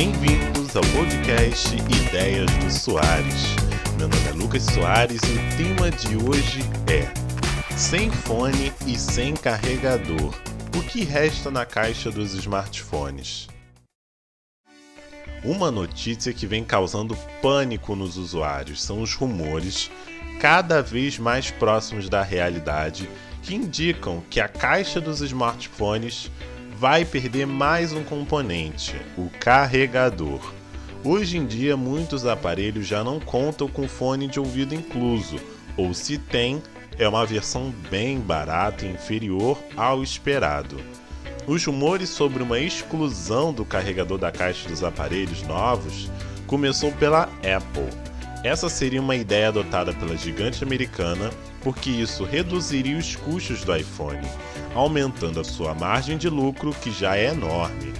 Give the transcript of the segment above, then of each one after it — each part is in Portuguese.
Bem-vindos ao podcast Ideias do Soares. Meu nome é Lucas Soares e o tema de hoje é Sem fone e sem carregador. O que resta na caixa dos smartphones? Uma notícia que vem causando pânico nos usuários são os rumores, cada vez mais próximos da realidade, que indicam que a caixa dos smartphones vai perder mais um componente, o carregador. Hoje em dia, muitos aparelhos já não contam com fone de ouvido incluso, ou se tem, é uma versão bem barata e inferior ao esperado. Os rumores sobre uma exclusão do carregador da caixa dos aparelhos novos começou pela Apple. Essa seria uma ideia adotada pela gigante americana porque isso reduziria os custos do iPhone, aumentando a sua margem de lucro, que já é enorme.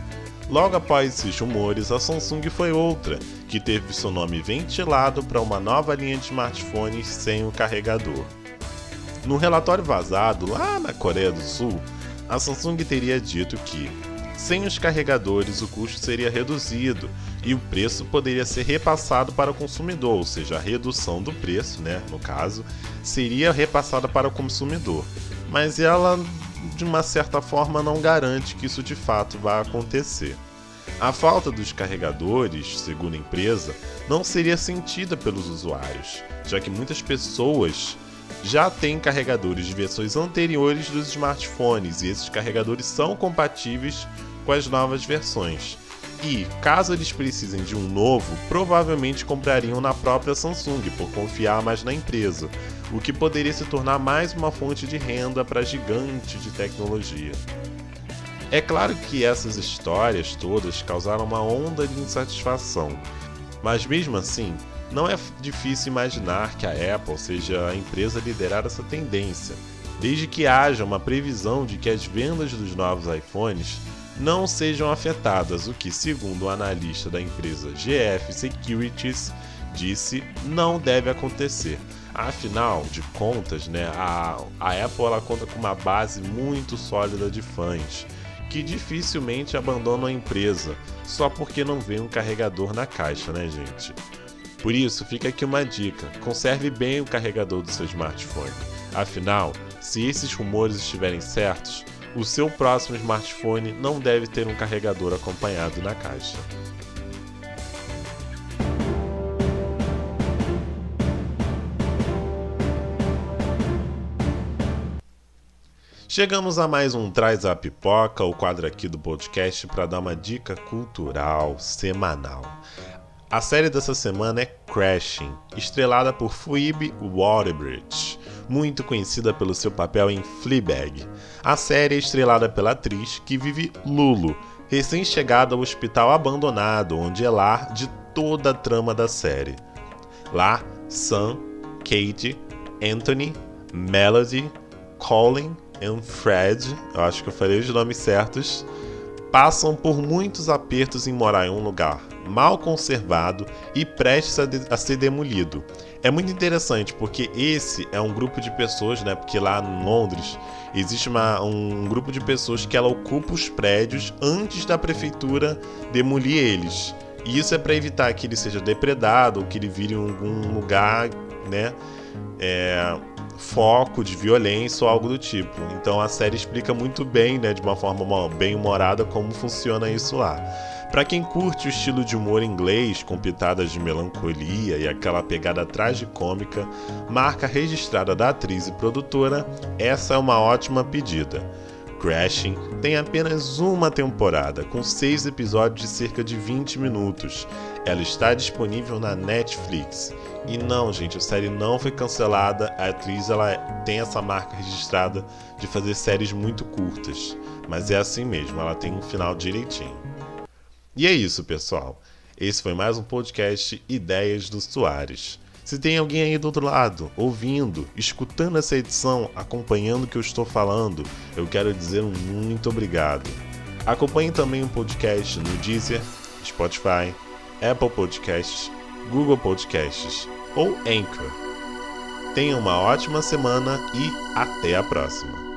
Logo após esses rumores, a Samsung foi outra, que teve seu nome ventilado para uma nova linha de smartphones sem o carregador. No relatório vazado lá na Coreia do Sul, a Samsung teria dito que, sem os carregadores, o custo seria reduzido e o preço poderia ser repassado para o consumidor, ou seja, a redução do preço, né, no caso, seria repassada para o consumidor. Mas ela, de uma certa forma, não garante que isso de fato vá acontecer. A falta dos carregadores, segundo a empresa, não seria sentida pelos usuários, já que muitas pessoas já têm carregadores de versões anteriores dos smartphones e esses carregadores são compatíveis com as novas versões e, caso eles precisem de um novo, provavelmente comprariam na própria Samsung por confiar mais na empresa, o que poderia se tornar mais uma fonte de renda para gigante de tecnologia. É claro que essas histórias todas causaram uma onda de insatisfação, mas mesmo assim, não é difícil imaginar que a Apple seja a empresa a liderar essa tendência, desde que haja uma previsão de que as vendas dos novos iPhones não sejam afetadas, o que, segundo o analista da empresa GF Securities, disse não deve acontecer. Afinal de contas, né, a, a Apple ela conta com uma base muito sólida de fãs que dificilmente abandonam a empresa só porque não vem um carregador na caixa, né, gente? Por isso, fica aqui uma dica: conserve bem o carregador do seu smartphone. Afinal, se esses rumores estiverem certos, o seu próximo smartphone não deve ter um carregador acompanhado na caixa. Chegamos a mais um Traz a Pipoca, o quadro aqui do podcast para dar uma dica cultural semanal. A série dessa semana é Crashing, estrelada por Phoebe Waterbridge muito conhecida pelo seu papel em Fleabag. A série é estrelada pela atriz que vive Lulu, recém-chegada ao hospital abandonado, onde é lar de toda a trama da série. Lá, Sam, Kate, Anthony, Melody, Colin e Fred, eu acho que eu falei os nomes certos, passam por muitos apertos em morar em um lugar mal conservado e prestes a, de a, ser demolido. É muito interessante porque esse é um grupo de pessoas, né? Porque lá em Londres existe uma, um grupo de pessoas que ela ocupa os prédios antes da prefeitura demolir eles. E isso é para evitar que ele seja depredado ou que ele vire algum lugar, né? É, foco de violência ou algo do tipo. Então a série explica muito bem, né, de uma forma bem humorada, como funciona isso lá. Para quem curte o estilo de humor inglês com pitadas de melancolia e aquela pegada tragicômica, marca registrada da atriz e produtora, essa é uma ótima pedida. Crashing tem apenas uma temporada, com seis episódios de cerca de 20 minutos. Ela está disponível na Netflix. E não, gente, a série não foi cancelada. A atriz ela tem essa marca registrada de fazer séries muito curtas. Mas é assim mesmo, ela tem um final direitinho. E é isso, pessoal. Esse foi mais um podcast Ideias do Soares. Se tem alguém aí do outro lado, ouvindo, escutando essa edição, acompanhando o que eu estou falando, eu quero dizer um muito obrigado. Acompanhe também o podcast no Deezer, Spotify, Apple Podcasts, Google Podcasts ou Anchor. Tenha uma ótima semana e até a próxima!